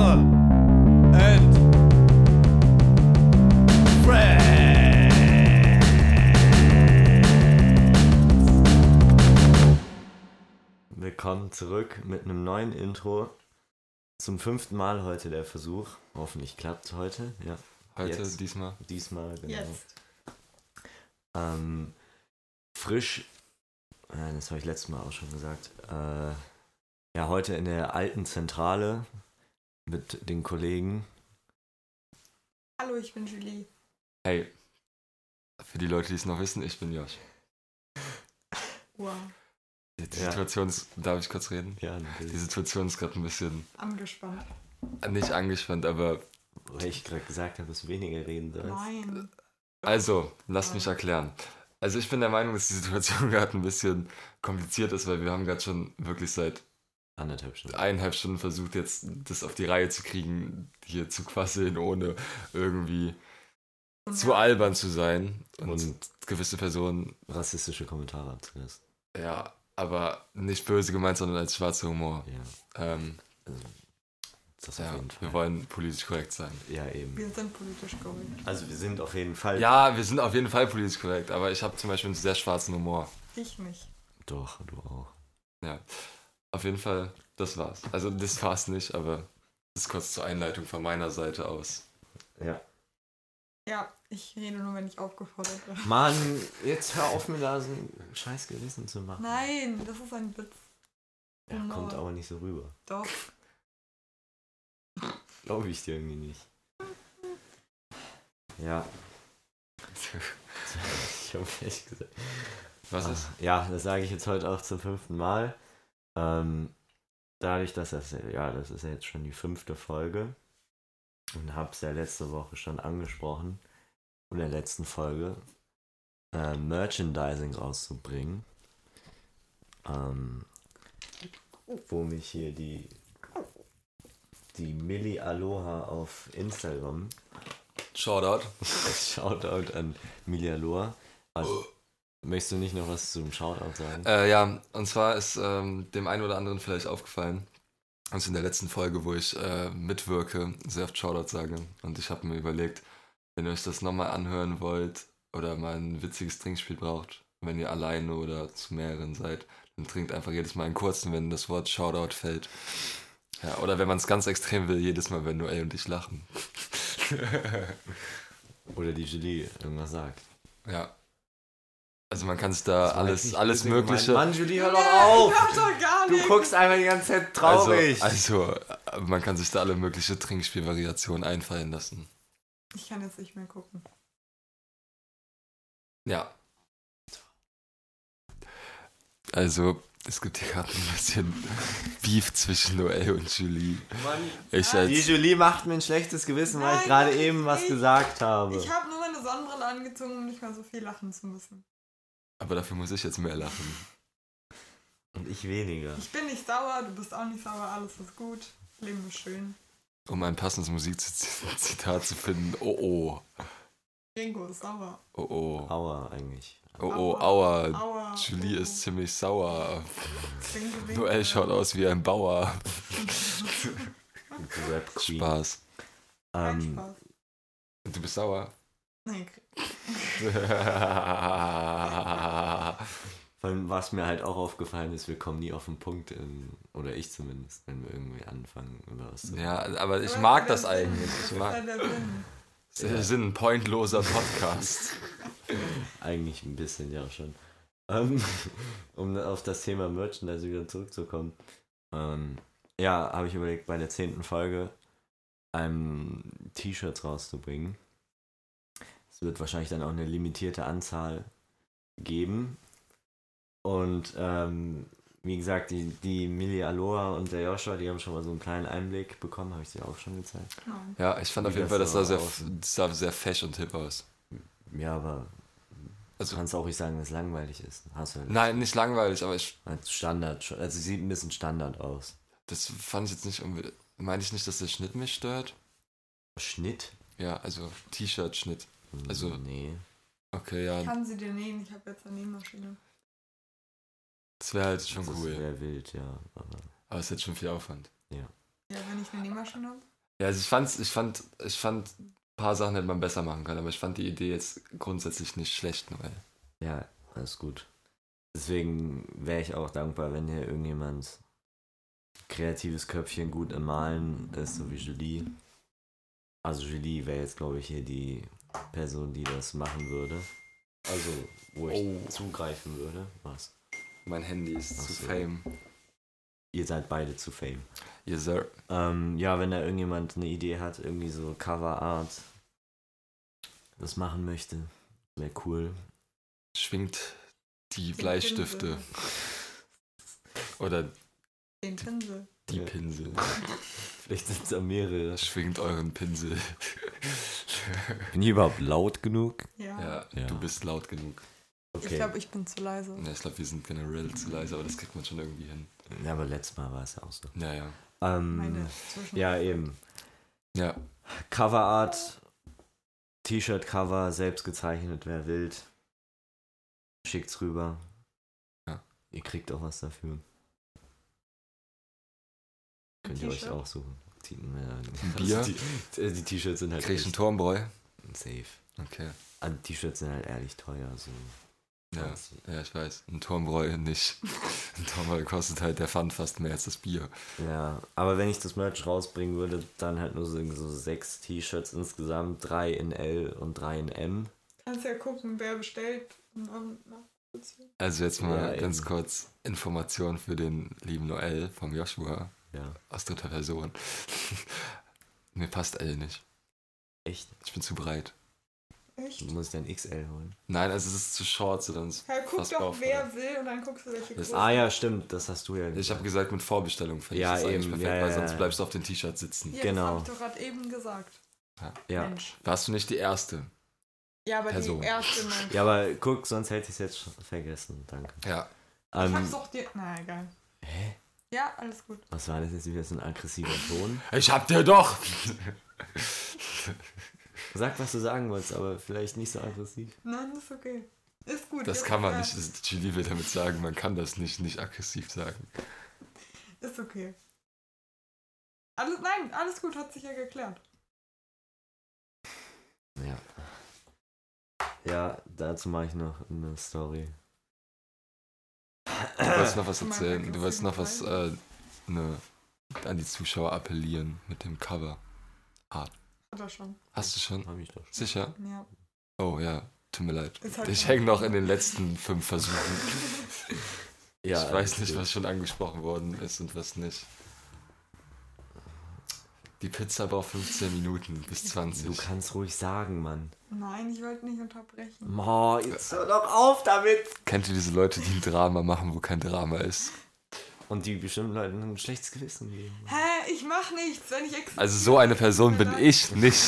Woche. And Willkommen zurück mit einem neuen Intro. Zum fünften Mal heute der Versuch. Hoffentlich klappt heute. Ja. Heute, Jetzt. diesmal. Diesmal, genau. Jetzt. Ähm, frisch, nein, das habe ich letztes Mal auch schon gesagt. Äh, ja, heute in der alten Zentrale mit den Kollegen. Hallo, ich bin Julie. Hey, für die Leute, die es noch wissen, ich bin Josh. Wow. Die Ja. Situation ist, darf ich kurz reden? Ja, Die natürlich. Situation ist gerade ein bisschen, Angespannt. nicht angespannt, aber Weil ich gerade gesagt habe, dass du weniger reden sollst. Nein. also, lasst mich erklären. Also ich bin der Meinung, dass die Situation gerade ein bisschen kompliziert ist, weil wir haben gerade schon wirklich seit Anderthalb Stunden. eineinhalb Stunden versucht, jetzt das auf die Reihe zu kriegen, hier zu quasseln, ohne irgendwie zu albern zu sein. Und, Und gewisse Personen, rassistische Kommentare abzulassen. ja, aber nicht böse gemeint, sondern als schwarzer Humor. Ja, Ähm, also, das auf ja, jeden Fall. wir wollen politisch korrekt sein. ja, eben. Wir sind politisch korrekt. Also wir sind auf jeden Fall. Ja, wir sind auf jeden Fall politisch korrekt, aber ich habe zum Beispiel einen sehr schwarzen Humor. Ich nicht. Doch, du auch. Ja, auf jeden Fall, das war's. Also das war's nicht, aber das ist kurz zur Einleitung von meiner Seite aus. Ja. Ja, ich rede nur, wenn ich aufgefordert werde. Mann, jetzt hör auf mir da so ein scheiß Gewissen zu machen. Nein, das ist ein Witz. Ja, Genau. kommt aber nicht so rüber. Doch. Glaube ich dir irgendwie nicht. Ja. Ich habe echt gesagt. Was ist? Ah, Ja, das sage ich jetzt heute auch zum fünften Mal. Ähm, dadurch, dass das, ja, das ist ja jetzt schon die fünfte Folge und habe es ja letzte Woche schon angesprochen, in der letzten Folge, äh, Merchandising rauszubringen. Ähm, wo mich hier die, die Milli Aloha auf Instagram Shoutout. Shoutout an Milli Aloha. Also, möchtest du nicht noch was zum Shoutout sagen? Äh, ja, und zwar ist ähm, dem einen oder anderen vielleicht aufgefallen, also in der letzten Folge, wo ich äh, mitwirke, sehr oft Shoutout sage. Und ich habe mir überlegt, wenn ihr euch das nochmal anhören wollt oder mal ein witziges Trinkspiel braucht, wenn ihr alleine oder zu mehreren seid, dann trinkt einfach jedes Mal einen kurzen, wenn das Wort Shoutout fällt. Ja, oder wenn man es ganz extrem will, jedes Mal, wenn Noel und ich lachen. Oder die Julie irgendwas sagt. ja. Also man kann sich da Das alles, alles. Mögliche. Mann, Julie, hör doch auf! Ich hab doch gar Du nicht. guckst einfach die ganze Zeit traurig. Also, also, man kann sich da alle mögliche Trinkspielvariationen einfallen lassen. Ich kann jetzt nicht mehr gucken. Ja. Also, es gibt hier gerade ein bisschen Beef zwischen Noel und Julie. Ich die als, Julie macht mir ein schlechtes Gewissen, weil ich Nein, gerade ich eben was gesagt habe. Ich habe nur meine Sonnenbrille angezogen, um nicht mehr so viel lachen zu müssen. Aber dafür muss ich jetzt mehr lachen. Und ich weniger. Ich bin nicht sauer, du bist auch nicht sauer, alles ist gut. Leben ist schön. Um ein passendes Musikzitat zu finden. Oh oh. Ringo ist sauer. Oh oh. Aua, eigentlich. Oh oh, Aua. aua. Julie oh, ist ziemlich sauer. Noel schaut aus wie ein Bauer. Rap Queen. Spaß. Ähm, Spaß. Du bist sauer. Vor allem, was mir halt auch aufgefallen ist, wir kommen nie auf den Punkt, in, oder ich zumindest, wenn wir irgendwie anfangen über was zu ja, aber ich Aber mag das das eigentlich. Ich Das mag. ist ja sind ein pointloser Podcast. Eigentlich ein bisschen, ja schon. Ähm, um auf das Thema Merchandise wieder zurückzukommen. Ähm, ja, habe ich überlegt, bei der zehnten Folge ein T-Shirts rauszubringen. Es wird wahrscheinlich dann auch eine limitierte Anzahl geben. Und ähm, wie gesagt, die, die Millie Aloha und der Joshua, die haben schon mal so einen kleinen Einblick bekommen, habe ich dir auch schon gezeigt. Genau. Ja, ich fand auf Wie jeden das Fall, das sah sehr, das sah sehr fesch und hip aus. Ja, aber Also- du kannst auch nicht sagen, dass es langweilig ist. Hast du halt Nein, nicht langweilig, aber ich, Standard, also sieht ein bisschen Standard aus. das fand ich jetzt nicht unbedingt. Meine ich nicht, dass der Schnitt mich stört? Schnitt? Ja, also T-Shirt-Schnitt. Also- Nee. Okay, ja, Kann sie dir nähen? Ich habe jetzt eine Nähmaschine. das wäre halt schon das cool. wäre wild, ja. Aber Aber es ist jetzt schon viel Aufwand. Ja, wenn ich eine Nähmaschine habe. Ja, also ich fand's, ich fand, ich fand, ein paar Sachen hätte man besser machen können, aber ich fand die Idee jetzt grundsätzlich nicht schlecht, Noel. Ja, alles gut. Deswegen wäre ich auch dankbar, wenn hier irgendjemand kreatives Köpfchen gut im Malen ist, so wie Julie. Also Julie wäre jetzt, glaube ich, hier die Person, die das machen würde. Also, wo ich Oh. zugreifen würde. Was? Mein Handy ist Ach zu so. fame. Ihr seid beide zu fame. Yes, sir. Ähm, ja, wenn da irgendjemand eine Idee hat, irgendwie so Cover Art, das machen möchte, wäre cool. Schwingt die Bleistifte Pinsel. oder Den Pinsel. die. Pinsel. Vielleicht sind es da mehrere. Schwingt euren Pinsel. Bin ich überhaupt laut genug? Ja. Ja, Ja. du bist laut genug. Ich glaube, ich bin zu leise. Ja, ich glaube, wir sind generell zu leise, aber das kriegt man schon irgendwie hin. Ja, aber letztes Mal war es ja auch so. Ja, ja. Ähm, ja, eben. Ja, Coverart, T-Shirt-Cover, selbst gezeichnet, wer wild. Schickt's rüber. Ja. Ihr kriegt auch was dafür. Könnt ihr euch auch suchen. Die, ja, Bier? Also die äh, die T-Shirts sind halt krieg ich einen echt Turmbräu. safe. Okay. Also die T-Shirts sind halt ehrlich teuer. So. Ja, 20. ja, ich weiß. Ein Turmbräu nicht. Ein Turmbräu kostet halt der Pfand fast mehr als das Bier. Ja, aber wenn ich das Merch rausbringen würde, dann halt nur so, so sechs T-Shirts insgesamt, drei in L und drei in M. Kannst ja gucken, wer bestellt. Also jetzt mal Ja, ganz eben. kurz Information für den lieben Noel vom Joshua Ja, aus dritter Person. Mir passt L nicht. echt. Ich bin zu breit. Echt? Du musst dann XL holen. Nein, also es ist zu short, so dann ist Ja, guck doch, bauchfrei. wer will und dann guckst du, welche Das- Größe. Ah ja, stimmt, das hast du ja Ich habe gesagt, mit Vorbestellung finde Ja, ich das eigentlich eben, perfekt, ja, weil ja, sonst ja. bleibst du auf den T-Shirt sitzen. Ja, genau. das habe ich doch gerade eben gesagt. Ja. Mensch. Warst du nicht die Erste? Ja, aber Person. die erste Mal. ja, aber guck, sonst hätte ich es jetzt schon vergessen. Danke. Ja. Ich Ähm, hab's doch dir. Na, egal. hä? Ja, alles gut. Was war das jetzt wieder so ein aggressiver Ton? Ich hab dir doch! Sag, was du sagen wolltest, aber vielleicht nicht so aggressiv. Nein, ist okay. Ist gut. Das ist, kann man äh, nicht. Das, Julie will damit sagen, man kann das nicht, nicht aggressiv sagen. Ist okay. Alles, nein, alles gut, hat sich ja geklärt. Ja. Ja, dazu mache ich noch eine Story. Du wolltest noch was erzählen. Du wolltest noch was äh, ne, an die Zuschauer appellieren mit dem Cover. Hat er schon. Hast du schon? Hab ich doch. Sicher? Ja. Oh ja, tut mir leid. Ist halt Ich schon- hänge noch in den letzten fünf Versuchen. Ja, ich weiß nicht, was schon angesprochen worden ist und was nicht. Die Pizza braucht 15 Minuten bis 20. Du kannst ruhig sagen, Mann. Nein, ich wollte nicht unterbrechen. Mo, jetzt hör doch auf damit! Kennt ihr diese Leute, die ein Drama machen, wo kein Drama ist? Und die bestimmt Leuten ein schlechtes Gewissen geben. Hä, ich mach nichts, wenn ich extra. Also so eine Person bin ich nicht.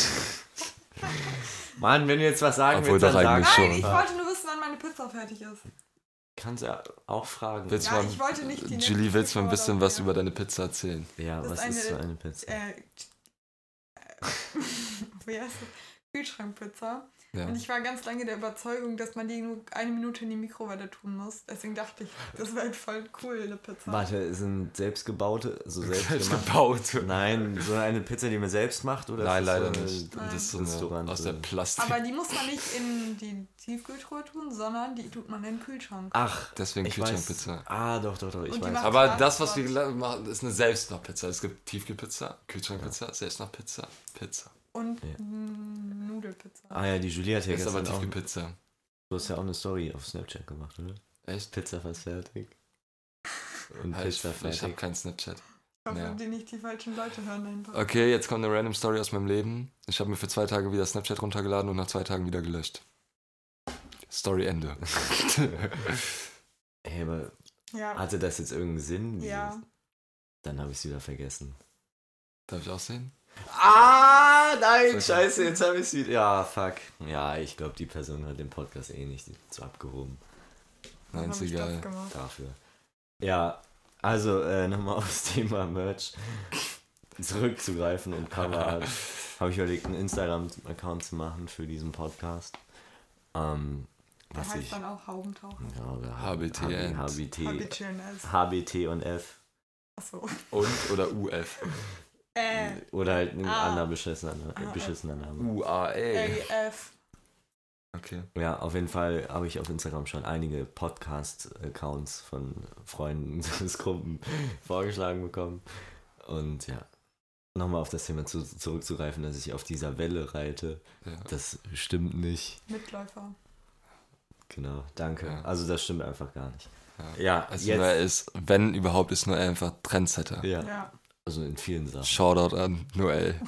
Mann, wenn du jetzt was sagen Obwohl willst, dann sag eigentlich Nein, schon. ich wollte nur wissen, wann meine Pizza fertig ist. Kannst ja auch fragen. Willst Ja, mal, ich wollte nicht die Julie, willst du mal ein bisschen was über deine Pizza erzählen? Ja, Das was ist ist so eine- eine Pizza? Äh, äh, wie heißt das? Kühlschrankpizza. Ja. Und ich war ganz lange der Überzeugung, dass man die nur eine Minute in die Mikrowelle tun muss. Deswegen dachte ich, das wäre halt voll cool, eine Pizza. Warte, sind selbstgebaute, so selbst Selbst gemacht? gebaut. Nein, so eine Pizza, die man selbst macht? Oder Nein, leider so eine nicht. Nein. Das ist so aus der? Plastik. Aber die muss man nicht in die Tiefkühltruhe tun, sondern die tut man in den Kühlschrank. Ach, Deswegen. Kühlschrankpizza. Ah, doch, doch, doch, ich weiß. Aber das, was wir machen, ist eine Selbstmachpizza. Es gibt Tiefkühlpizza, Kühlschrankpizza, Selbstmachpizza, Pizza. Und Ja. Nudelpizza. Ah ja, die Julie hat ja Das ist aber gestern auch, Tiefkühlpizza. du hast ja auch eine Story auf Snapchat gemacht, oder? Echt? Pizza fast fertig. Und ich Pizza ich habe fertig. keinen Snapchat. Ich hoffe, Ja. die nicht die falschen Leute hören einfach. Okay, jetzt kommt eine random Story aus meinem Leben. Ich habe mir für zwei Tage wieder Snapchat runtergeladen und nach zwei Tagen wieder gelöscht. Story Ende. Hey, aber Ja. hatte das jetzt irgendeinen Sinn? Ja. Dann habe ich es wieder vergessen. Darf ich auch sehen? Ah, nein, Sag scheiße, jetzt habe ich es wieder. Ja, fuck. Ja, ich glaube, die Person hat den Podcast eh nicht so abgehoben Nein, ist egal. dafür. Ja, also äh, nochmal aufs Thema Merch zurückzugreifen und Coverart. habe ich überlegt, einen Instagram-Account zu machen für diesen Podcast. Ähm, was heißt ich. dann auch Haubentauchen. Ja, oder HBT HBT, als. HBT und F. Achso. Und oder UF. Äh, Oder halt ein Ah. anderer beschissener, Ah, beschissener Name. UAE. AF. Okay. Ja, auf jeden Fall habe ich auf Instagram schon einige Podcast-Accounts von Freunden des Gruppen vorgeschlagen bekommen. Und ja, nochmal auf das Thema zu, zurückzugreifen, dass ich auf dieser Welle reite, Ja. das stimmt nicht. Mitläufer. Genau, danke. Ja. Also das stimmt einfach gar nicht. Ja. Ja, Also jetzt, ist, wenn überhaupt, ist Noel einfach Trendsetter. ja, Ja. Also in vielen Sachen. Shoutout an Noel.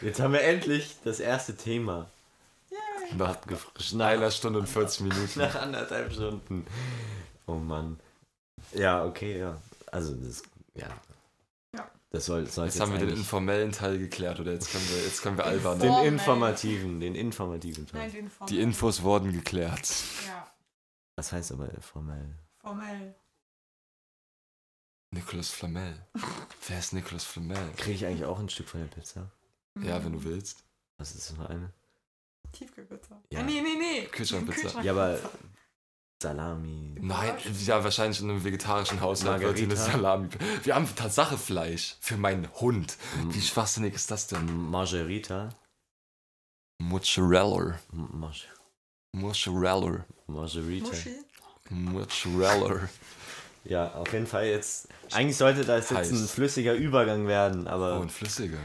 Jetzt haben wir endlich das erste Thema Nach abgefrischt. einer Stunde und 40 Minuten. Nach anderthalb Stunden. Oh Mann. Ja, okay, ja. Also das, ja. Ja. Das soll, soll Jetzt haben wir den informellen Teil geklärt, oder jetzt können wir, jetzt können wir albern. den informativen, den informativen Teil. Nein, den. Die Infos wurden geklärt. Ja, Was heißt aber formell? formell. Nicolas Flamel. Wer ist Nicolas Flamel? Kriege ich eigentlich auch ein Stück von der Pizza? Ja, wenn du willst. Was ist das für eine? Tiefkühlpizza. Ja. Ja. Nee, nee, nee. Kühlschrankpizza. Ja, aber Salami. Nein, ja, wahrscheinlich in einem vegetarischen Haushalt wird eine. Salami. Wir haben Tatsache Fleisch für meinen Hund. M- Wie schwachsinnig ist das denn? Margarita. Mozzarella. Mozzarella. Muschi. Mozzarella. Ja, auf jeden Fall jetzt. Eigentlich sollte das jetzt ein Heiß. flüssiger Übergang werden, aber. Oh, ein flüssiger.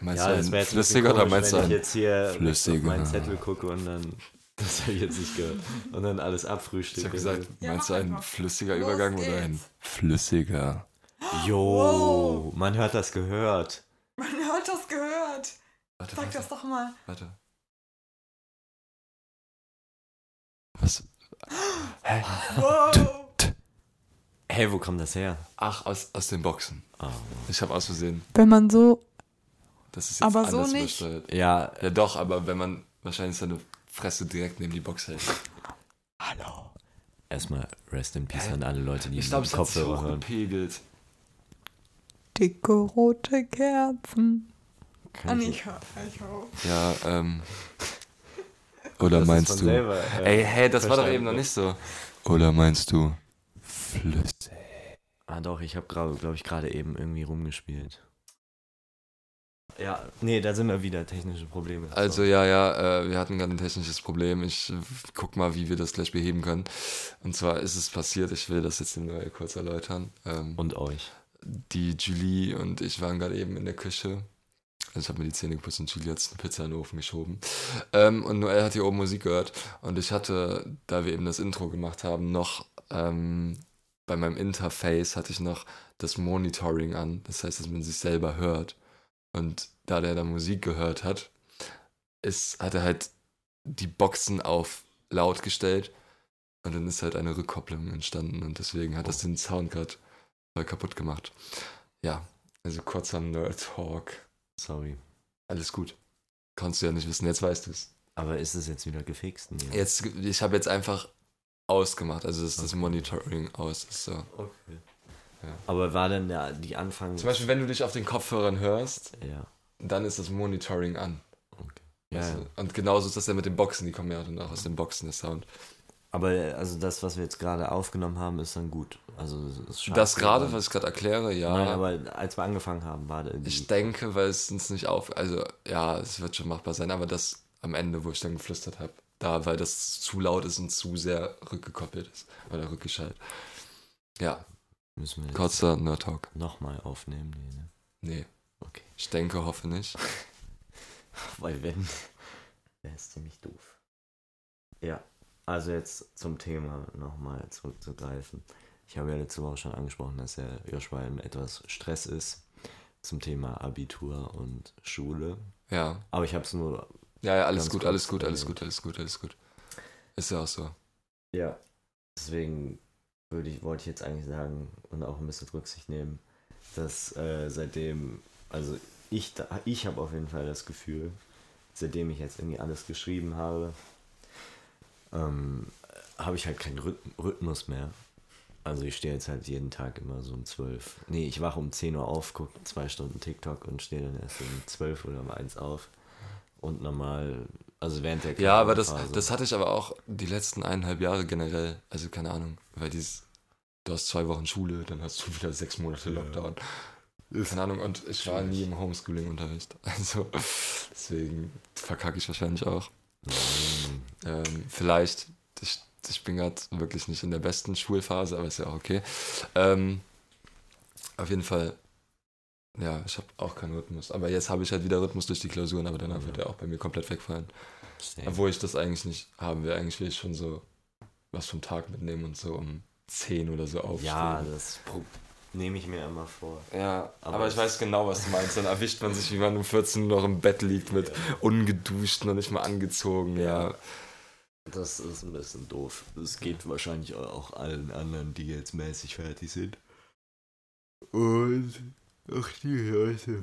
Meinst ja, du das ein wäre jetzt ein flüssiger oder komisch, meinst du wenn ich ein jetzt hier flüssiger? auf meinen Zettel gucke und dann. Das habe ich jetzt nicht gehört. Und dann alles Ich abfrühstücke. habe gesagt, Ja, meinst du ein einfach. flüssiger Los Übergang oder ein geht's. flüssiger? Jo, Wow. man hört das gehört. Man hat das gehört. Warte, Sag warte, das doch mal. warte. Was? Hä? Wow. Hey, wo kommt das her? Ach, aus, aus den Boxen. Oh. Ich habe aus Versehen. Wenn man so. Das ist jetzt Aber so anders nicht. übersteuert. Ja, Ja doch, aber wenn man wahrscheinlich seine Fresse direkt neben die Box hält. hallo. Erstmal Rest in Peace Hä? an alle Leute, die Ich den glaube, es hat sich Kopfhörer hören. hochgepegelt. Dicke rote Kerzen. Kann ich- ich auf. Ja, ähm. Oder Das ist meinst von du. Selber, äh, Ey, hey, das war doch verstanden. eben noch nicht so. Oder meinst du. Flüssig. Ah doch, ich habe glaube glaub ich gerade eben irgendwie rumgespielt. Ja, nee, da sind wir wieder technische Probleme. Also ja, ja, äh, wir hatten gerade ein technisches Problem. Ich äh, guck mal, wie wir das gleich beheben können. Und zwar ist es passiert, ich will das jetzt dem Noel kurz erläutern. Ähm, Und euch. die Julie und ich waren gerade eben in der Küche. Also ich habe mir die Zähne geputzt und Julie hat eine Pizza in den Ofen geschoben. Ähm, und Noel hat hier oben Musik gehört. Und ich hatte, da wir eben das Intro gemacht haben, noch ähm, bei meinem Interface hatte ich noch das Monitoring an. Das heißt, dass man sich selber hört. Und da der da Musik gehört hat, ist, hat er halt die Boxen auf laut gestellt. Und dann ist halt eine Rückkopplung entstanden. Und deswegen hat das den Sound gerade voll kaputt gemacht. Ja, also kurzer Nerd-Talk. Sorry. Alles gut. Konntest du ja nicht wissen, jetzt weißt du es. Aber ist es jetzt wieder gefixt? Nee. Jetzt, ich habe jetzt einfach ausgemacht, also ist das Okay. Monitoring aus. Ist so. Okay. Ja. Aber war denn der, die Anfang... Zum Beispiel, wenn du dich auf den Kopfhörern hörst, Ja, dann ist das Monitoring an. okay. Ja, Weißt ja. du? Und genauso ist das ja mit den Boxen, die kommen ja dann auch aus den Boxen, der Sound. Aber also das, was wir jetzt gerade aufgenommen haben, ist dann gut. Also es ist das gerade, was ich gerade erkläre, ja. Nein, aber als wir angefangen haben, war der... Die, ich denke, weil es uns nicht auf. Also, ja, es wird schon machbar sein, aber das am Ende, wo ich dann geflüstert habe, da, weil das zu laut ist und zu sehr rückgekoppelt ist. Oder rückgeschaltet. Ja, müssen wir kurzer Nerd-Talk. nochmal aufnehmen. Nee, ne? Nee, Okay. ich denke, hoffe nicht. Weil wenn, wäre es ziemlich doof. Ja, also jetzt zum Thema nochmal zurückzugreifen. Ich habe ja letzte Woche schon angesprochen, dass der Joshua in etwas Stress ist zum Thema Abitur und Schule. Ja, Aber ich habe es nur, ja, ja alles gut, alles gut, alles erwähnt. gut, alles gut, alles gut. Ist ja auch so. ja, deswegen würde ich, wollte ich jetzt eigentlich sagen und auch ein bisschen Rücksicht nehmen, dass äh, seitdem, also ich, da- ich habe auf jeden Fall das Gefühl, seitdem ich jetzt irgendwie alles geschrieben habe, ähm, habe ich halt keinen Rhyth Rhythmus mehr. Also ich stehe jetzt halt jeden Tag immer so um 12. Nee, ich wache um 10 Uhr auf, gucke zwei Stunden TikTok und stehe dann erst um 12 oder um 1 auf. Und normal, also während der Ja, aber das, Phase. das hatte ich aber auch die letzten eineinhalb Jahre generell. Also keine Ahnung, weil dieses du hast zwei Wochen Schule, dann hast du wieder sechs Monate Lockdown. Keine Ahnung, und ich war nie im Homeschooling-Unterricht. Also deswegen verkacke ich wahrscheinlich auch. Nein. Ähm, vielleicht, ich, ich bin gerade wirklich nicht in der besten Schulphase, aber ist ja auch okay. Ähm, auf jeden Fall, ja, ich habe auch keinen Rhythmus. Aber jetzt habe ich halt wieder Rhythmus durch die Klausuren, aber danach wird er auch bei mir komplett wegfallen. Same. Obwohl ich das eigentlich nicht haben will. Eigentlich will ich schon so was vom Tag mitnehmen und so um 10 oder so aufstehen. Ja, das nehme ich mir immer vor. Ja, Aber aber, ich weiß genau, was du meinst. Dann erwischt man sich, wie man um 14 Uhr noch im Bett liegt mit ungeduscht, noch nicht mal angezogen. Ja, Das ist ein bisschen doof. Das geht wahrscheinlich auch allen anderen, die jetzt mäßig fertig sind. Und auch die Leute.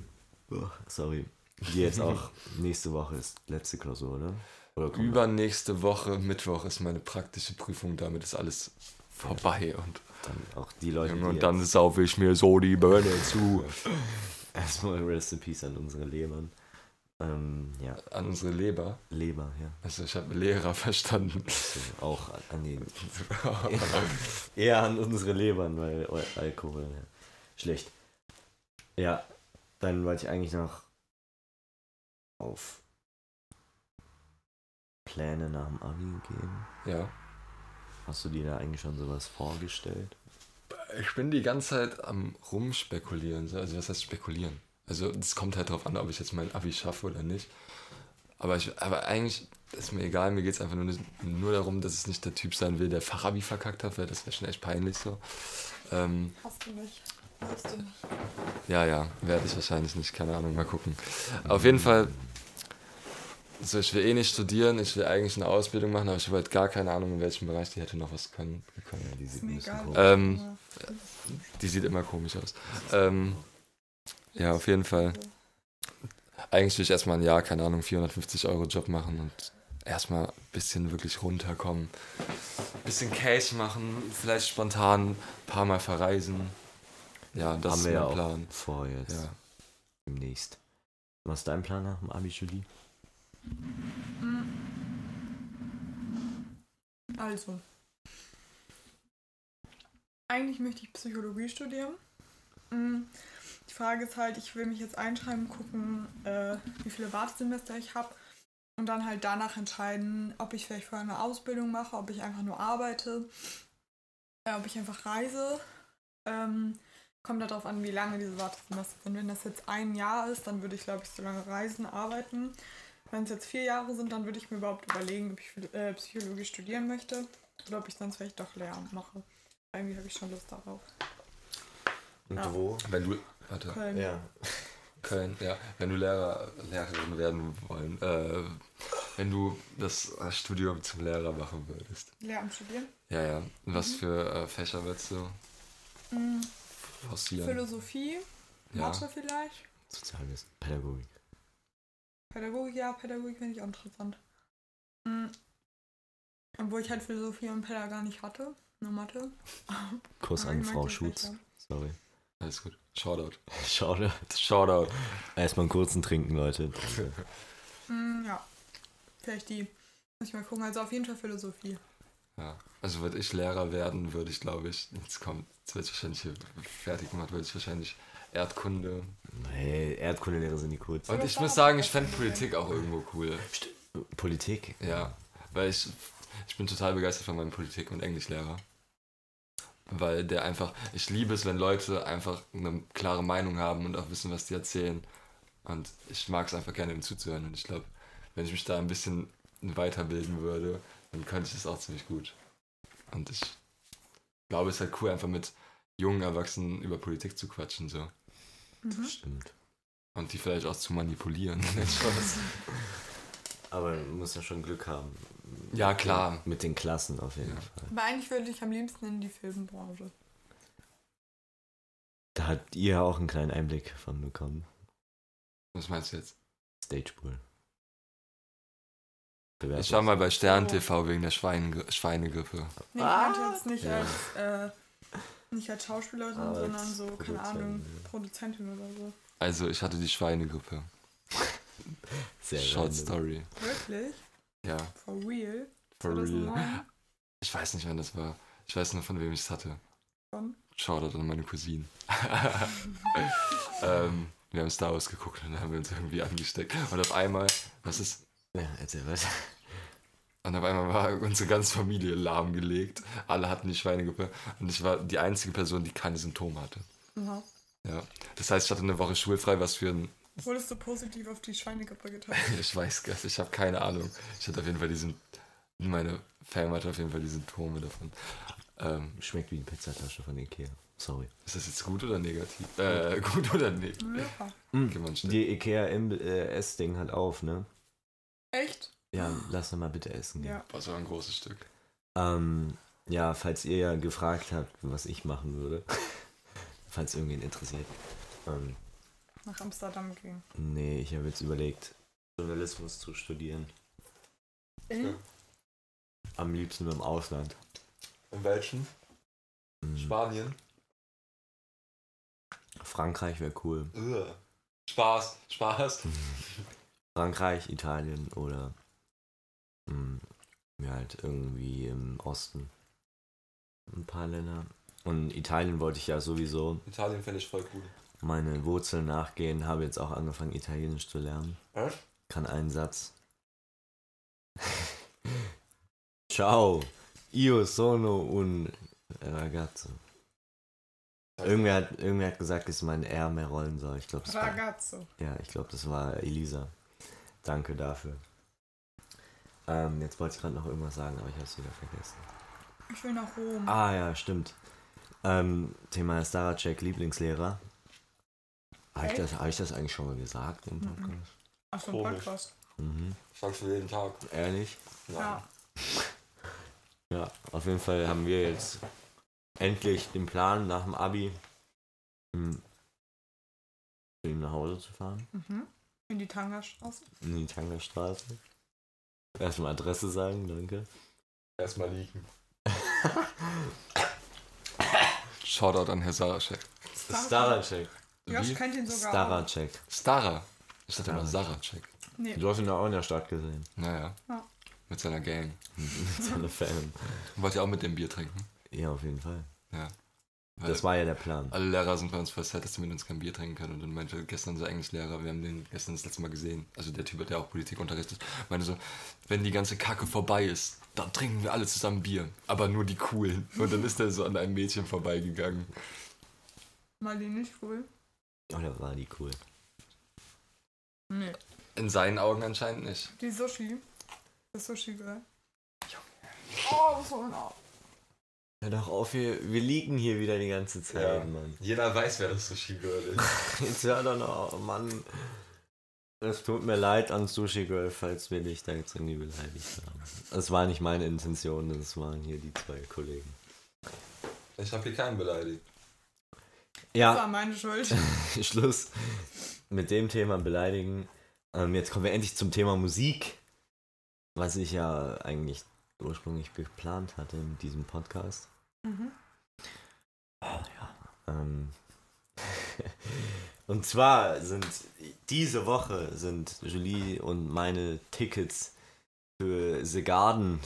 Oh, sorry. Die jetzt auch nächste Woche ist letzte Klausur, oder? Oder Übernächste Woche, Mittwoch, ist meine praktische Prüfung. Damit ist alles vorbei. Und, dann auch die Leute, und die dann saufe ich mir so die Birne zu. erstmal Rest in Peace an unsere Lebern. Ähm, ja, An unsere Leber. Leber, ja. Also ich habe Lehrer verstanden. Also auch an, an den. eher an unsere Lebern, weil Al- Alkohol. Ja. Schlecht. Ja, dann wollte ich eigentlich noch auf Pläne nach dem Abi gehen. ja. Hast du dir da eigentlich schon sowas vorgestellt? Ich bin die ganze Zeit am rumspekulieren. so. Also was heißt spekulieren? Also es kommt halt drauf an, ob ich jetzt mein Abi schaffe oder nicht. Aber, ich, aber eigentlich ist mir egal, mir geht es einfach nur, nur darum, dass ich nicht der Typ sein will, der Fachabi verkackt hat, weil das wäre schon echt peinlich so. Ähm, Hast du nicht. Ja, ja, werde ich wahrscheinlich nicht, keine Ahnung, mal gucken. Auf jeden Fall, so ich will eh nicht studieren, ich will eigentlich eine Ausbildung machen, aber ich habe halt gar keine Ahnung, in welchem Bereich die hätte noch was können. können. Ja, die sieht ein bisschen komisch. Ähm. Die sieht immer komisch aus. Ähm, ja, auf jeden Fall. Eigentlich will ich erstmal ein Jahr, keine Ahnung, 450 Euro Job machen und erstmal ein bisschen wirklich runterkommen. bisschen Cash machen, vielleicht spontan ein paar Mal verreisen. Ja, das Haben ist wir mein ja auch Plan. vor jetzt. Ja. Demnächst. Was ist dein Plan nach dem Abi, Julie? Also. Eigentlich möchte ich Psychologie studieren. Mm, Die Frage ist halt, ich will mich jetzt einschreiben, gucken, äh, wie viele Wartesemester ich habe und dann halt danach entscheiden, ob ich vielleicht vorher eine Ausbildung mache, ob ich einfach nur arbeite, äh, ob ich einfach reise. Ähm, kommt darauf an, wie lange diese Wartesemester sind. Wenn das jetzt ein Jahr ist, dann würde ich, glaube ich, so lange reisen, arbeiten. Wenn es jetzt vier Jahre sind, dann würde ich mir überhaupt überlegen, ob ich äh, Psychologie studieren möchte oder ob ich dann vielleicht doch Lehramt mache. Irgendwie habe ich schon Lust darauf. Und Ja. wo? Wenn du, warte, Köln. Ja. Köln, ja, wenn du Lehrer, Lehrerin werden wollen, äh, wenn du das Studium zum Lehrer machen würdest. Lehramt studieren. Ja, ja. Und was für äh, Fächer würdest du Mm, forcieren? Philosophie, Ja. Mathe vielleicht. Sozialwissen, Pädagogik. Pädagogik, ja, Pädagogik finde ich auch interessant. Mm, Obwohl ich halt Philosophie und Pädagogik gar nicht hatte, nur Mathe. Kuss Aber an Frau Schutz. Sorry. Alles gut. Shoutout. Schade. Shoutout. Erstmal einen kurzen Trinken, Leute. Mm, ja, vielleicht die. Muss ich mal gucken. Also auf jeden Fall Philosophie. Ja. Also würde ich Lehrer werden, würde ich glaube ich, jetzt kommt, jetzt wird wahrscheinlich hier fertig gemacht, würde ich wahrscheinlich Erdkunde. Hey, Erdkundelehrer sind die kurz. Und ich muss sagen, ich fände. Politik auch irgendwo cool. Politik. Ja. Weil ich, ich bin total begeistert von meinem Politik- und Englischlehrer. Weil der einfach, ich liebe es, wenn Leute einfach eine klare Meinung haben und auch wissen, was die erzählen. Und ich mag es einfach gerne, ihm zuzuhören. Und ich glaube, wenn ich mich da ein bisschen weiterbilden würde, dann könnte ich das auch ziemlich gut. Und ich glaube, es ist halt cool, einfach mit jungen Erwachsenen über Politik zu quatschen. so Mhm. Stimmt. Und die vielleicht auch zu manipulieren. Aber man muss ja schon Glück haben. Ja, klar. Mit den Klassen auf jeden Ja. Fall. Aber eigentlich würde ich am liebsten in die Filmbranche. Da habt ihr auch einen kleinen Einblick von bekommen. Was meinst du jetzt? Stagepool. Ich war mal bei Stern TV wegen der Schweine, Schweinegrippe. Nee, ich Ah. meinte jetzt nicht Ja. als äh, nicht als Schauspielerin, Aber sondern als so, keine Ahnung. Produzentin oder so. Also ich hatte die Schweinegrippe. Sehr Short random. Story. Wirklich? Ja, For real? for real. 2009? Ich weiß nicht, wann das war. Ich weiß nur, von wem ich es hatte. Von? Shoutout an meine Cousinen. ähm, wir haben Star Wars geguckt und dann haben wir uns irgendwie angesteckt. Und auf einmal, was ist, Ja, erzähl was. Und auf einmal war unsere ganze Familie lahmgelegt. Alle hatten die Schweinegrippe. Und ich war die einzige Person, die keine Symptome hatte. Aha. Ja. Das heißt, ich hatte eine Woche schulfrei, was für ein. Wurdest du positiv auf die Schweinegrippe getestet? Ich weiß gar nicht, ich habe keine Ahnung. Ich hatte auf jeden Fall diesen. Meine Fam hatte auf jeden Fall die Symptome davon. Ähm, Schmeckt wie eine Pizzatasche von Ikea. Sorry. ist das jetzt gut oder negativ? Äh, gut oder. Okay, man stimmt. Die Ikea im äh, hat auf, ne? Echt? Ja, lass doch mal bitte essen gehen. Ja. Das war ein großes Stück. Ähm, ja, falls ihr ja gefragt habt, was ich machen würde, falls irgendwen interessiert. Ähm, Nach Amsterdam gehen. nee, ich habe jetzt überlegt, Journalismus zu studieren. In? Am liebsten im Ausland. In welchen? Mhm. Spanien? Frankreich wäre cool. Spaß, Spaß. Frankreich, Italien oder mh, ja, halt irgendwie im Osten. Ein paar Länder. Und Italien wollte ich ja sowieso Italien fände ich voll cool. meine Wurzeln nachgehen, habe jetzt auch angefangen, Italienisch zu lernen. Echt? Kann einen Satz. Ciao, io sono un ragazzo. Irgendwer hat, irgendwer hat gesagt, dass mein R mehr rollen soll. Ich glaube, das war, Ragazzo. ja, ich glaube, das war Elisa. Danke dafür. Ähm, jetzt wollte ich gerade noch irgendwas sagen, aber ich habe es wieder vergessen. Ich will nach Rom. Ah ja, stimmt. Ähm, Thema Staracek, Lieblingslehrer. Habe ich, das, hab ich das eigentlich schon mal gesagt im Mhm. Podcast? Ach so, Komisch. Podcast. Mhm. Sagst du jeden Tag? Ehrlich? Ja. Ja, auf jeden Fall haben wir jetzt endlich den Plan, nach dem Abi hm, zu ihm nach Hause zu fahren. Mhm. In die Tangerstraße. In die Tangerstraße. Erstmal Adresse sagen, danke. Erstmal liegen. Shoutout an Herr Saracek. Staracek. Josh Wie? kennt ihn sogar. Staracek. Stara. Ich dachte immer. Saracek. Nee. Du hast ihn auch in der Stadt gesehen. Naja. Ja. Mit seiner Gang. Mit seiner Fan. Wollt ihr auch mit dem Bier trinken? Ja, auf jeden Fall. Ja. Das war ja der Plan. alle Lehrer sind bei uns voll sad, dass sie mit uns kein Bier trinken können. Und dann meinte gestern unser Englischlehrer, wir haben den gestern das letzte Mal gesehen, also der Typ, der auch Politik unterrichtet, meinte so, wenn die ganze Kacke vorbei ist, dann trinken wir alle zusammen Bier. Aber nur die coolen. Und dann ist er so an einem Mädchen vorbeigegangen. Mal die nicht cool. Oder war die cool? Nee. In seinen Augen anscheinend nicht. Die Sushi. Das Sushi-Girl. Oh, so nah. Hör doch auf, wir, wir liegen hier wieder die ganze Zeit, Ja. Mann. Jeder weiß, wer das Sushi Girl ist. Jetzt hör doch noch, Mann. Es tut mir leid an Sushi Girl, falls wir dich da jetzt irgendwie beleidigt haben. Das war nicht meine Intention, das waren hier die zwei Kollegen. Ich habe hier keinen beleidigt. Das Ja, war meine Schuld. Schluss mit dem Thema beleidigen. Ähm, jetzt kommen wir endlich zum Thema Musik, was ich ja eigentlich ursprünglich geplant hatte mit diesem Podcast. Mhm. Ähm, und zwar sind diese Woche sind Julie und meine Tickets für The Garden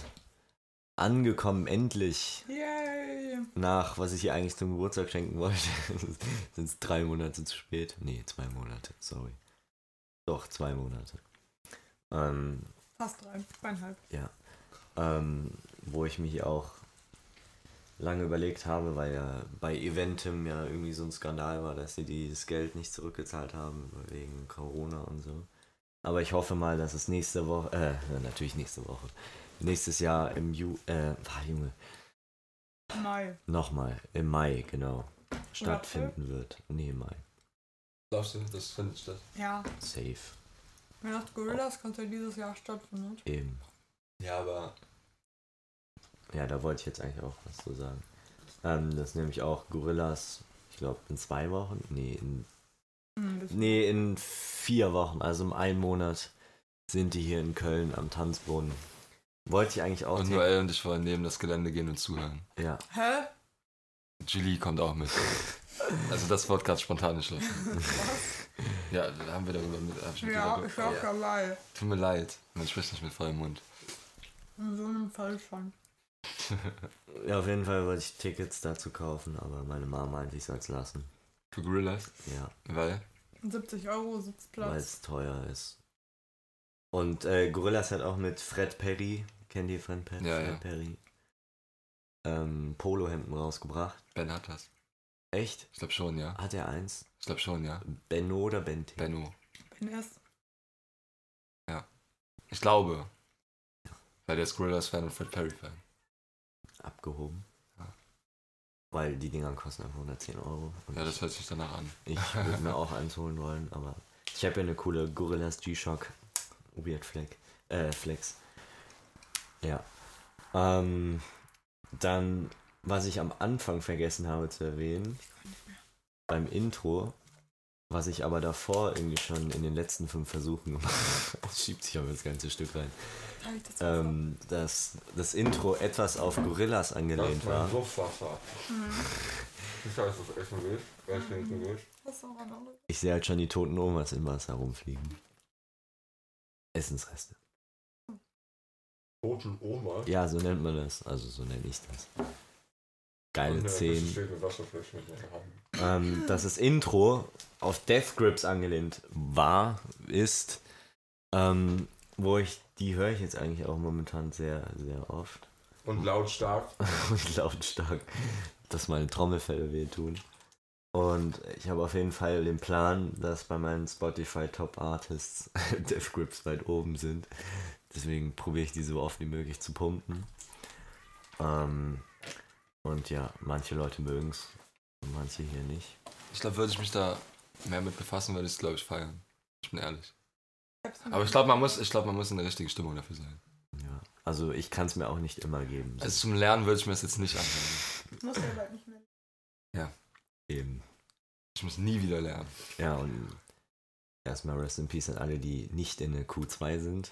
angekommen, endlich. Yay. Nach, was ich ihr eigentlich zum Geburtstag schenken wollte, sind es drei Monate zu spät. Nee, zwei Monate, sorry. Doch, zwei Monate. Ähm, Fast drei. Zweieinhalb. ähm, wo ich mich auch lange überlegt habe, weil ja bei Eventim ja irgendwie so ein Skandal war, dass sie dieses Geld nicht zurückgezahlt haben wegen Corona und so. Aber ich hoffe mal, dass es nächste Woche, äh, natürlich nächste Woche, nächstes Jahr im Ju, äh, ah, Junge, Mai. nochmal, im Mai, genau, stattfinden wird. Nee, im Mai. Glaubst du, das findet statt? Ja. Safe. Wenn das Gorillas Konzert dieses Jahr stattfindet. Eben. Ja, aber Ja, da wollte ich jetzt eigentlich auch was zu sagen. Ähm, das ist nämlich auch Gorillas, ich glaube, in zwei Wochen, nee, in Hm, Nee, in vier Wochen, also im einen Monat, sind die hier in Köln am Tanzboden. Wollte ich eigentlich auch und. Noel und ich wollen neben das Gelände gehen und zuhören. Ja. Hä? Julie kommt auch mit. Also das Wort gerade spontan entschlossen. Ja, da haben wir darüber mit. hab ich mit Ja, darüber- ich war auch ja. dabei. Tut mir leid, man spricht nicht mit vollem Mund. In so einem Fall schon. Ja, auf jeden Fall wollte ich Tickets dazu kaufen, aber meine Mama meinte, ich soll es lassen. Für Gorillas? Ja, Weil? 70 Euro weil Sitzplatz. es teuer ist. Und äh, Gorillas hat auch mit Fred Perry, kennt ihr Fred, Perry? Ja, Fred ja. Perry? Ähm, Polohemden rausgebracht. Ben hat das. Echt? Ich glaube schon, ja. Hat er eins? Ich glaube schon, ja. Benno oder Bente? Benno. Bin erst. Ich glaube. Weil der ist Gorillas-Fan und Fred Perry-Fan. Abgehoben. Ja. Weil die Dinger kosten einfach 110 Euro. Und Ja, das hört sich danach an. ich würde mir auch eins holen wollen, aber ich habe ja eine coole Gorillas G-Shock Weird Flex. Äh, Flex. Ja. Ähm, dann, was ich am Anfang vergessen habe zu erwähnen, beim Intro, was ich aber davor irgendwie schon in den letzten fünf Versuchen gemacht habe, das schiebt sich aber das ganze Stück rein, das ähm, dass das Intro etwas auf Gorillas angelehnt war. Luftwasser. Mhm. Ich weiß, was du essen willst. Ist willst. Das ist ein anderes. Ich sehe halt schon die toten Omas im Wasser rumfliegen. Essensreste. Toten Oma. Ja, so nennt man das. Also so nenne ich das. Geile Zehen. Ähm, dass das Intro auf Death Grips angelehnt war, ist, ähm, wo ich, die höre ich jetzt eigentlich auch momentan sehr, sehr oft. Und lautstark. und lautstark, dass meine Trommelfelle wehtun. Und ich habe auf jeden Fall den Plan, dass bei meinen Spotify Top Artists Death Grips weit oben sind. Deswegen probiere ich die so oft wie möglich zu pumpen. Ähm, und ja, manche Leute mögen es, manche hier nicht. Ich glaube, würde ich mich da mehr mit befassen, würde ich es, glaube ich, feiern. Ich bin ehrlich. Aber ich glaube, man muss, ich glaube, man muss in der richtigen Stimmung dafür sein. Ja. Also ich kann es mir auch nicht immer geben. Also zum Lernen würde ich mir das jetzt nicht anhören. Muss ja bald nicht mehr. eben. Ich muss nie wieder lernen. Ja, und erstmal Rest in Peace an alle, die nicht in der Q2 sind.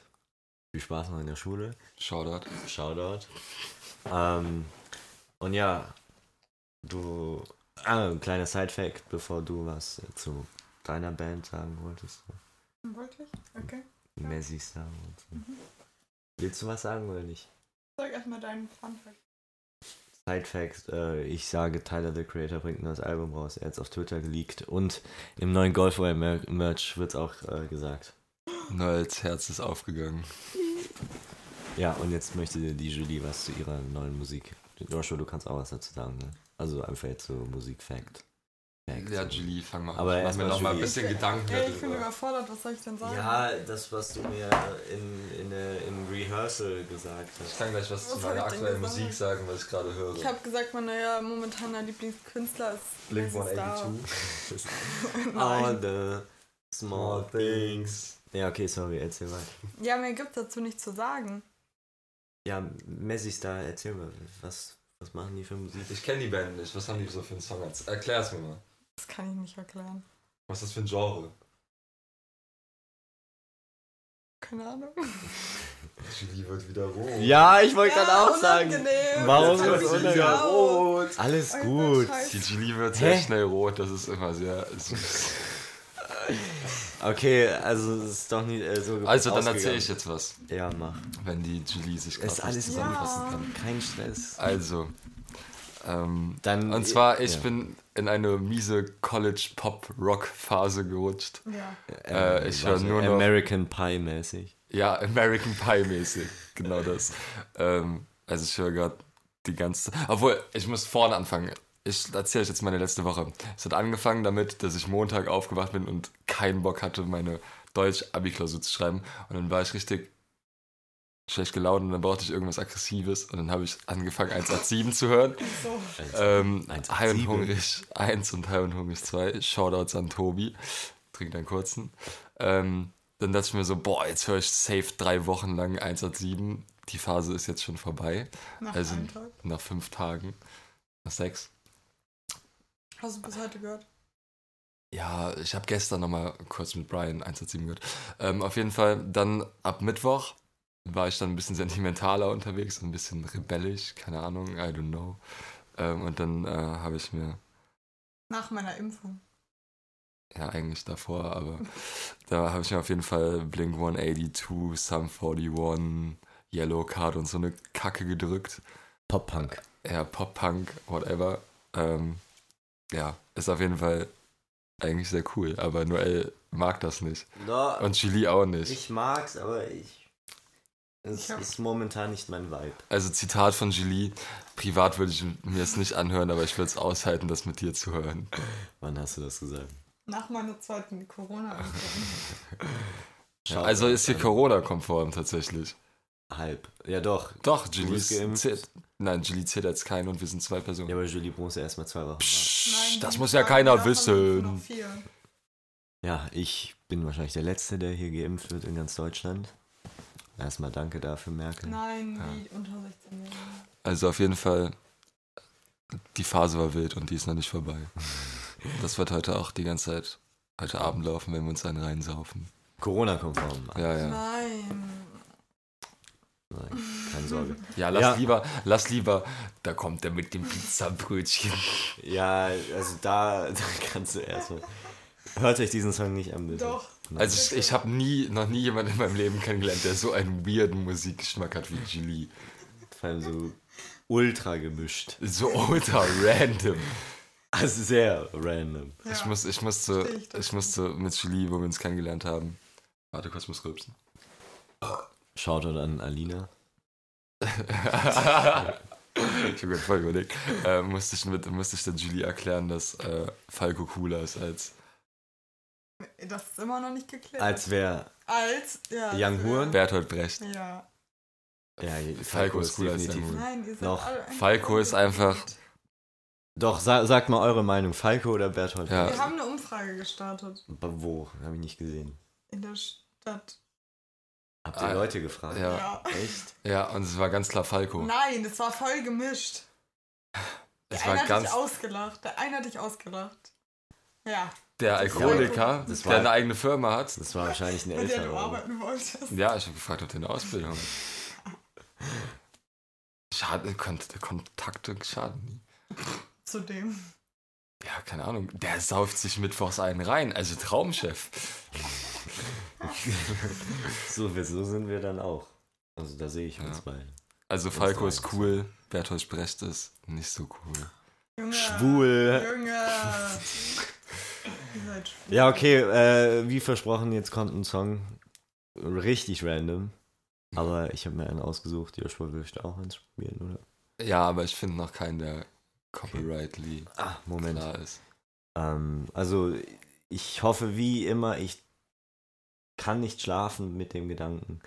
Viel Spaß noch in der Schule. Shoutout. Shoutout. Ähm, und ja, du. Ah, ein kleiner Side-Fact, bevor du was zu deiner Band sagen wolltest. Wollte ich? Okay. Messi Star und so. Mhm. Willst du was sagen oder nicht? Sag erstmal deinen Fun-Fact. Side-Fact, äh, ich sage, Tyler the Creator bringt ein neues Album raus. Er hat es auf Twitter geleakt. Und im neuen Golfware-Merch wird es auch äh, gesagt. Nolls Herz ist aufgegangen. Ja, und jetzt möchte die Julie was zu ihrer neuen Musik. Joshua, du kannst auch was dazu sagen, ne? Also einfach jetzt so Musik-Fact. Fact, Ja. Julie, fang mal Aber an. Mach mir noch mal ein bisschen Gedanken Ey, ich bin überfordert, was soll ich denn sagen? Ja, das, was du mir in, in, der- im Rehearsal gesagt Ich hast. kann gleich was, Was zu meiner ich aktuellen? Musik sagen, was ich gerade höre. Ich habe gesagt, mein neuer momentaner Lieblingskünstler ist Blink Messi Star. 182. All the small things. Ja, okay, sorry, erzähl mal. Ja, mehr gibt's dazu nicht zu sagen. Ja, Messi Star, erzähl mal, was, was machen die für Musik? Ich kenne die Band nicht. Was haben die so für einen Song? Erklär's mir mal. Das kann ich nicht erklären. Was ist das für ein Genre? Keine Ahnung. Julie wird wieder rot. Ja, ich wollte gerade auch sagen. Warum ich es wieder rot? Alles Alter, gut. Scheiße. Die Julie wird sehr Hä? schnell rot. Das ist immer sehr süß. Okay, also es ist doch nicht äh, so Also, dann erzähle ich jetzt was. Ja, mach. Wenn die Julie sich gerade zusammenfassen Ja. kann. Kein Stress. Also, ähm, Dann, und zwar, ich ja. bin in eine miese College-Pop-Rock-Phase gerutscht. Ja. äh, ich höre nur noch- American Pie mäßig. Ja, American Pie-mäßig. Genau das. ähm, also ich höre gerade die ganze Obwohl, ich muss vorne anfangen. Ich erzähle euch jetzt meine letzte Woche. Es hat angefangen damit, dass ich Montag aufgewacht bin und keinen Bock hatte, meine Deutsch-Abi-Klausur zu schreiben. Und dann war ich richtig schlecht gelaunt und dann brauchte ich irgendwas Aggressives. Und dann habe ich angefangen, 187 zu hören. So. Ähm, 187. High und Hungrig 1 und High und Hungrig 2. Shoutouts an Tobi. Trink einen kurzen. Ähm, dann dachte ich mir so, boah, jetzt höre ich safe drei Wochen lang 187. Die Phase ist jetzt schon vorbei. Nach Also einem Tag. nach fünf Tagen. Nach sechs. Hast du bis heute gehört? Ja, ich habe gestern nochmal kurz mit Brian 187 gehört. Ähm, auf jeden Fall, dann ab Mittwoch war ich dann ein bisschen sentimentaler unterwegs, ein bisschen rebellisch, keine Ahnung, I don't know. Ähm, und dann äh, habe ich mir Nach meiner Impfung. Ja, eigentlich davor, aber da habe ich mir auf jeden Fall Blink 182, Sum 41, Yellow Card und so eine Kacke gedrückt. Pop-Punk. Ja, Pop-Punk, whatever. Ähm, ja, ist auf jeden Fall eigentlich sehr cool, aber Noel mag das nicht. No, Und Julie auch nicht. ich mag's, aber ich. Es hab- ist momentan nicht mein Vibe. Also Zitat von Julie, privat würde ich mir es nicht anhören, aber ich würde es aushalten, das mit dir zu hören. Wann hast du das gesagt? Nach meiner zweiten Corona-Impfung. Schaut also ist hier an. Corona-konform tatsächlich. Halb. Ja, doch. Doch, Julie bist geimpft. Nein, Julie zählt als kein und wir sind zwei Personen. Ja, aber Julie muss ja erstmal zwei Wochen. Psst, das muss ja keiner wissen. Ja, ich bin wahrscheinlich der Letzte, der hier geimpft wird in ganz Deutschland. Erstmal danke dafür, Merkel. Nein, Ja. die unter 16 Jahre. Also auf jeden Fall, die Phase war wild und die ist noch nicht vorbei. Das wird heute auch die ganze Zeit, heute Abend laufen, wenn wir uns einen reinsaufen. Corona-konform. Ja, ja. Nein. Nein, keine Sorge. Ja, lass Ja. lieber, lass lieber, da kommt er mit dem Pizzabrötchen. Ja, also da, da kannst du erstmal. Hört euch diesen Song nicht an, bitte. Doch. Nein. Also ich, ich habe nie, noch nie jemanden in meinem Leben kennengelernt, der so einen weirden Musikgeschmack hat wie Julie. Vor allem so ultra gemischt. So ultra random. Also sehr random. Ja. Ich, muss, ich, musste, ich, ich musste mit Julie, wo wir uns kennengelernt haben. Warte kurz, muss rülpsen. Shoutout an Alina. Ich habe gerade voll überlegt. Äh, musste, ich mit, musste ich der Julie erklären, dass äh, Falco cooler ist als. Das ist immer noch nicht geklärt. Als wer Als, ja. Young als, Huren? Bertolt Brecht. Ja. Ja, Falco ist cooler als definitiv. Young Nein, ihr seid Noch. alle einfach Falco ist einfach- Doch, sa sagt mal eure Meinung. Falco oder Berthold? Ja. Wir haben eine Umfrage gestartet Aber Wo? Habe ich nicht gesehen. in der Stadt. Habt ihr Ah, Leute gefragt? Ja. Echt? Ja, und es war ganz klar Falco. Nein, das war voll gemischt. Der Es eine war hat ganz. dich ausgelacht. Der eine hat dich ausgelacht. Ja, Der Alkoholiker, Das der war- eine eigene Firma hat. Das war wahrscheinlich ein mit der du älterer. arbeiten wolltest. Ja, ich habe gefragt, ob der eine Ausbildung hat. Schade, Kont Kontakte schaden nie. Zudem. Ja, keine Ahnung. Der sauft sich mittwochs einen rein, also Traumchef. So, so sind wir dann auch. Also da sehe ich uns Ja. beide. Also Falco ist cool, Bertolt Brecht ist nicht so cool. Junge. Schwul. Junge. Schwul. Ja, okay, äh, wie versprochen, jetzt kommt ein Song. Richtig random. Aber ich habe mir einen ausgesucht. Joshua will ich auch eins probieren, oder? Ja, aber ich finde noch keinen, der copyrightly Ah, Moment. klar ist. Ähm, also, ich hoffe wie immer, ich kann nicht schlafen mit dem Gedanken,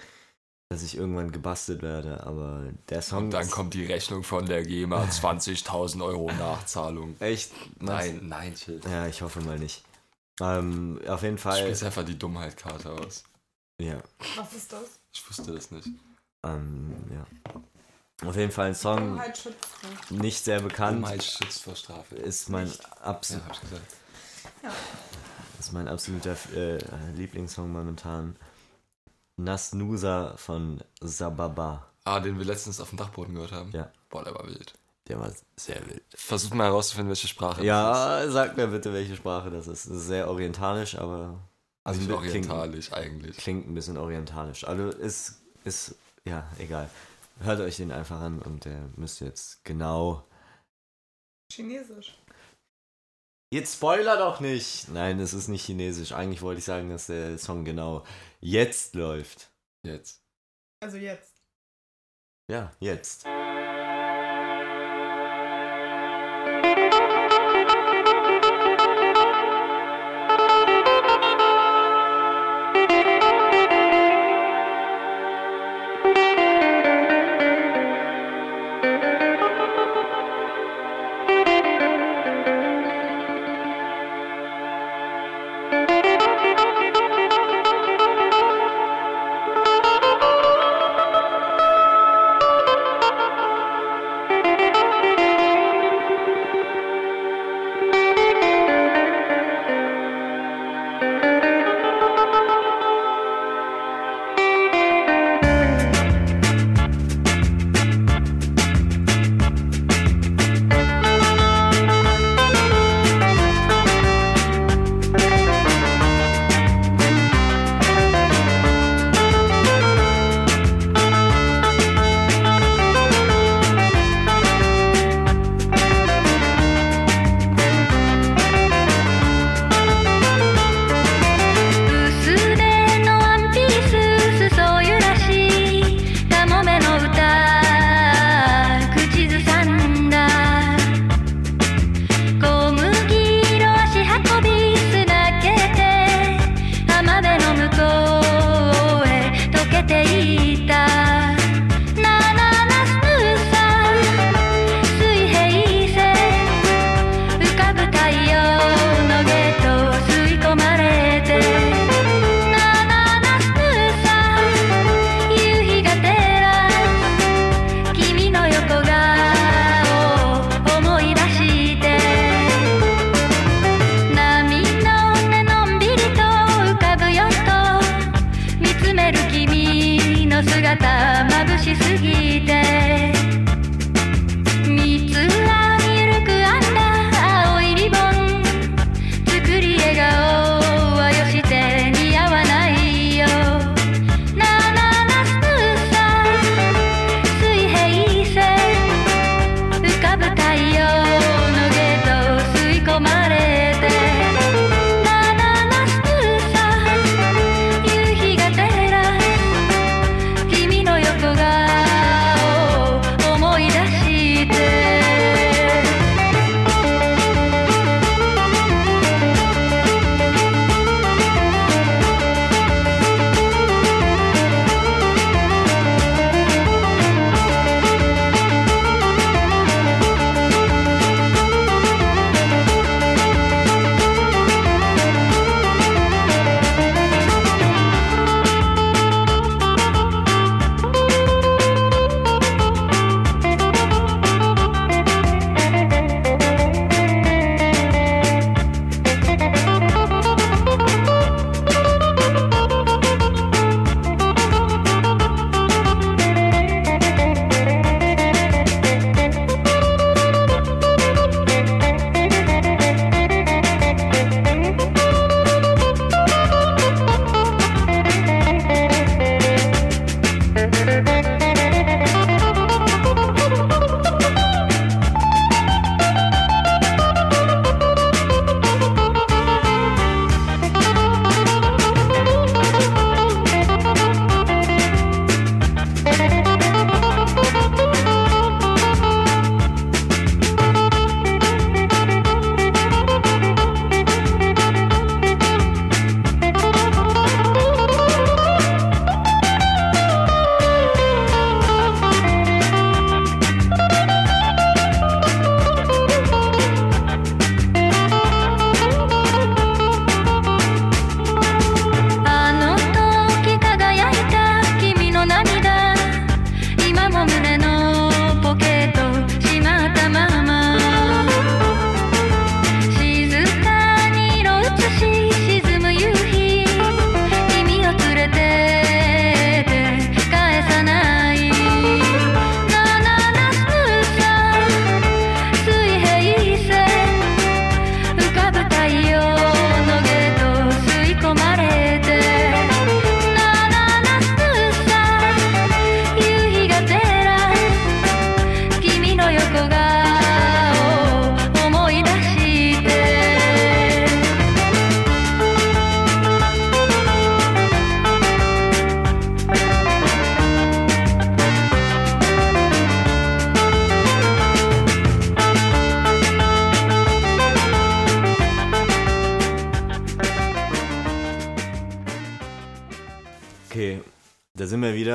dass ich irgendwann gebastelt werde. Aber der Song. Und dann ist kommt die Rechnung von der GEMA, 20.000 Euro Nachzahlung. Echt? Nein, nein, chill. Ja, ich hoffe mal nicht. Ähm, auf jeden Fall. spielst einfach die Dummheit-Karte aus. Ja. Was ist das? Ich wusste das nicht. Ähm, ja. Auf jeden Fall ein Song, Dummheit schützt nicht. nicht sehr bekannt. Dummheit schützt vor Strafe. Ist mein, Ja, absol hab ich gesagt. Ist mein absoluter äh, Lieblingssong momentan. Nasnusa von Sababa. Ah, den wir letztens auf dem Dachboden gehört haben? Ja. Boah, der war wild. Der war sehr wild. Versucht mal herauszufinden, welche Sprache das ist. Ja, sag mir bitte, welche Sprache das ist. Sehr orientalisch, aber. Also klingt- orientalisch eigentlich. Klingt ein bisschen orientalisch. Also ist, ist, ja, egal. Hört euch den einfach an und der müsst jetzt genau. Chinesisch. Jetzt spoiler doch nicht! Nein, es ist nicht chinesisch. Eigentlich wollte ich sagen, dass der Song genau jetzt läuft. Jetzt. Also jetzt. Ja, jetzt.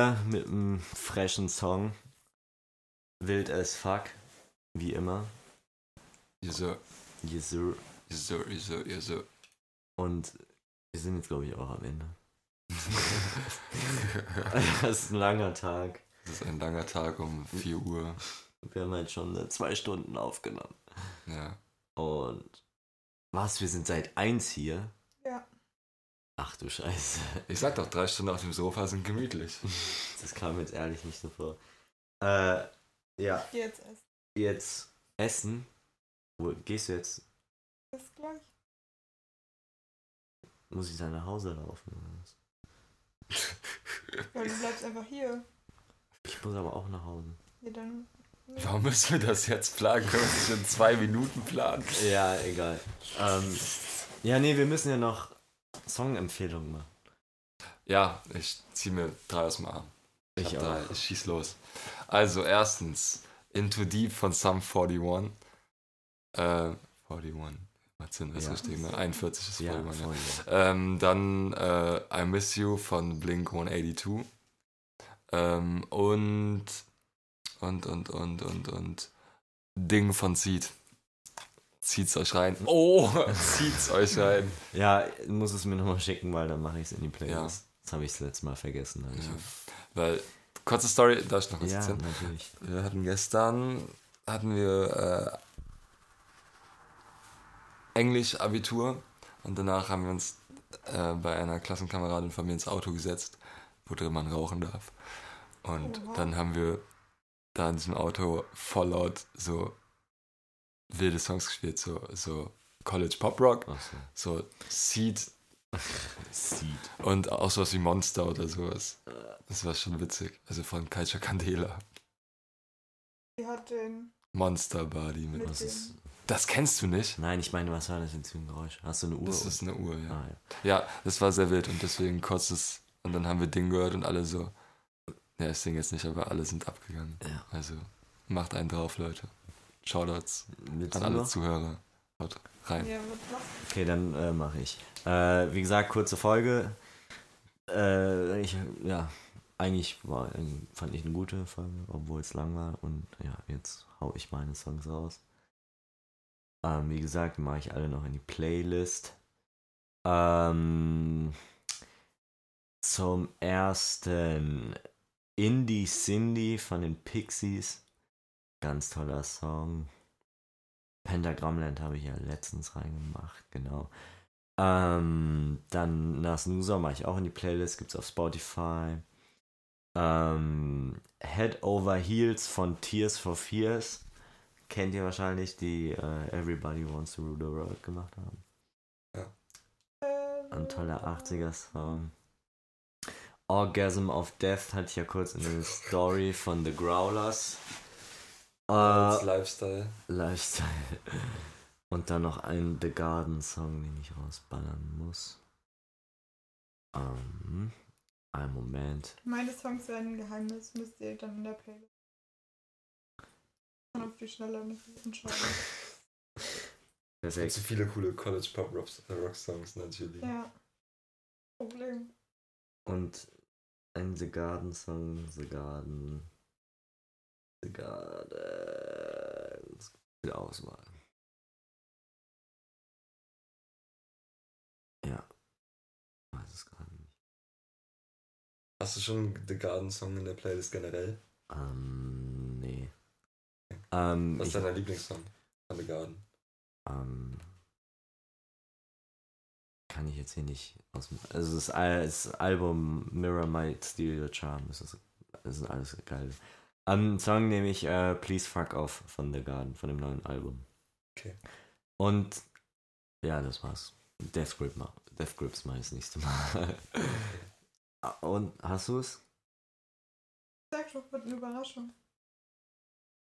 Wieder mit einem freshen Song. Wild as fuck. Wie immer. Yes, sir. Yes, sir. Yes, sir. Yes, sir. Yes, sir. Und wir sind jetzt, glaube ich, auch am Ende. das ist ein langer Tag. Es ist ein langer Tag um 4 Uhr. Wir haben halt schon äh, zwei Stunden aufgenommen. Ja. Und was, wir sind seit eins hier? Ja. Ach du Scheiße. Ich sag doch, drei Stunden auf dem Sofa sind gemütlich. Das kam jetzt ehrlich nicht so vor. Äh, ja, Ich geh jetzt essen. jetzt essen. Wo gehst du jetzt? Bis gleich. Muss ich dann nach Hause laufen? oder was? Ja, du bleibst einfach hier. Ich muss aber auch nach Hause. Ja, dann. Warum müssen wir das jetzt planen? Können wir das in zwei Minuten planen? Ja, egal. Ähm, ja, nee, wir müssen ja noch Songempfehlungen machen. Ja, ich zieh mir drei aus dem Arm. Ich, Ich auch. drei. ich schieß los. Also, erstens, Into Deep von Sum 41. Äh, 41. Was sind das Ja. richtig? Ne? 41 ist Ja, 41. Ja. voll, Ähm, dann äh, I Miss You von Blink 182. Ähm, und, und, und, und, und, und Ding von Seed. Zieht's euch rein. Oh, zieht's euch rein. ja. ja, muss es mir nochmal schicken, weil dann mache ich es in die Playlist. Das habe ich das letzte Mal vergessen. ich Ja. Weil, kurze Story, darf ich noch was ja, erzählen? natürlich. Wir hatten gestern, hatten wir äh, Englisch-Abitur und danach haben wir uns äh, bei einer Klassenkameradin von mir ins Auto gesetzt, wo drin man rauchen darf. Und Oha. dann haben wir da in diesem Auto voll laut so wilde Songs gespielt, so, so College Pop Rock, so. so Seed Seed. und auch sowas wie Monster oder sowas. Das war schon witzig. Also von Culture Candela. Die hat den. Monster Body mit. Mit Was ist. Das kennst du nicht? Nein, ich meine, was war das jetzt für ein Geräusch? Hast du eine Uhr? Das ist eine Uhr, ja. ah, ja. Ja, das war sehr wild und deswegen kurz es. Und dann haben wir Ding gehört und alle so. Ja, ich singe jetzt nicht, aber alle sind abgegangen. Ja. Also macht einen drauf, Leute. Shoutouts Willst an alle noch? Zuhörer. Haut rein. Okay, dann äh, mache ich. Äh, wie gesagt, kurze Folge. Äh, ich, ja, eigentlich war, fand ich eine gute Folge, obwohl es lang war. Und ja, jetzt hau ich meine Songs raus. Ähm, wie gesagt, mache ich alle noch in die Playlist. Ähm, zum ersten Indie Cindy von den Pixies. Ganz toller Song. Pentagrammland habe ich ja letztens reingemacht, genau. Ähm, dann nach Snoozer mache ich auch in die Playlist, gibt's auf Spotify. Ähm, Head Over Heels von Tears for Fears. Kennt ihr wahrscheinlich, die äh, Everybody Wants to Rule the World gemacht haben. Äh, Ein toller 80er-Song. Orgasm of Death hatte ich ja kurz in der Story von The Growlers. Äh, Lifestyle. Lifestyle. Und dann noch ein The Garden Song, den ich rausballern muss. Ähm, einen Moment. Meine Songs werden ein Geheimnis, müsst ihr dann in der Playlist. Kann auf die Schnelle nicht entscheiden. Perfekt. so viele coole College Pop Rock, Rock Songs natürlich. Ja. Problem. Und ein The Garden Song, The Garden. The Garden. Es gibt Viel Auswahl. Ja. Weiß es gerade nicht. Hast du schon The Garden Song in der Playlist generell? Ähm, nee. Ähm, Was ich, ist dein Lieblingssong von The Garden? ähm, kann ich jetzt hier nicht aus. Also das, Al- das Album Mirror Might Steal Your Charm. Das ist, das ist alles geil. Am Song nehme ich äh, Please Fuck Off von The Garden, von dem neuen Album. Okay. Und ja, das war's. Death Grip mal. Death Grips mal das nächste Mal. Und hast du es? Sag doch, wird eine Überraschung.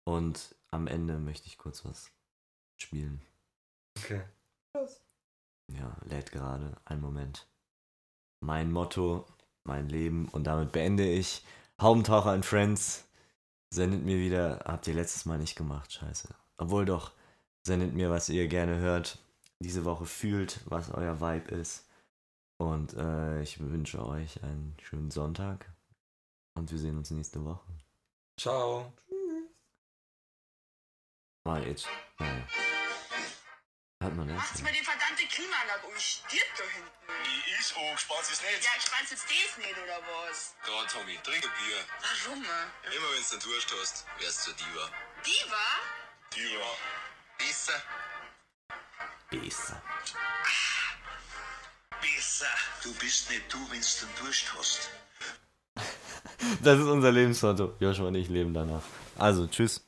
Und am Ende möchte ich kurz was spielen. Okay. Los. Ja, lädt gerade. Ein Moment. Mein Motto, mein Leben. Und damit beende ich. Haubentaucher and Friends. Sendet mir wieder. Habt ihr letztes Mal nicht gemacht, scheiße. Obwohl doch. Sendet mir, was ihr gerne hört. Diese Woche fühlt, was euer Vibe ist. Und äh, ich wünsche euch einen schönen Sonntag. Und wir sehen uns nächste Woche. Ciao. Mal jetzt. Nein. Hat man das? Macht's mir die verdammte Klimaanlage um. Stirbt da hinten. Die ist angespannt, ist nicht. Ja, ich spann's jetzt das nicht, oder was? Da, Tommy, trink ein Bier. Warum? Immer wenn du Durst hast, wärst du Diva. Diva? Diva. Besser. Besser. Besser. Du bist nicht du, wenn du Durst hast. Das ist unser Lebensmotto. Joshua und ich leben danach. Also, tschüss.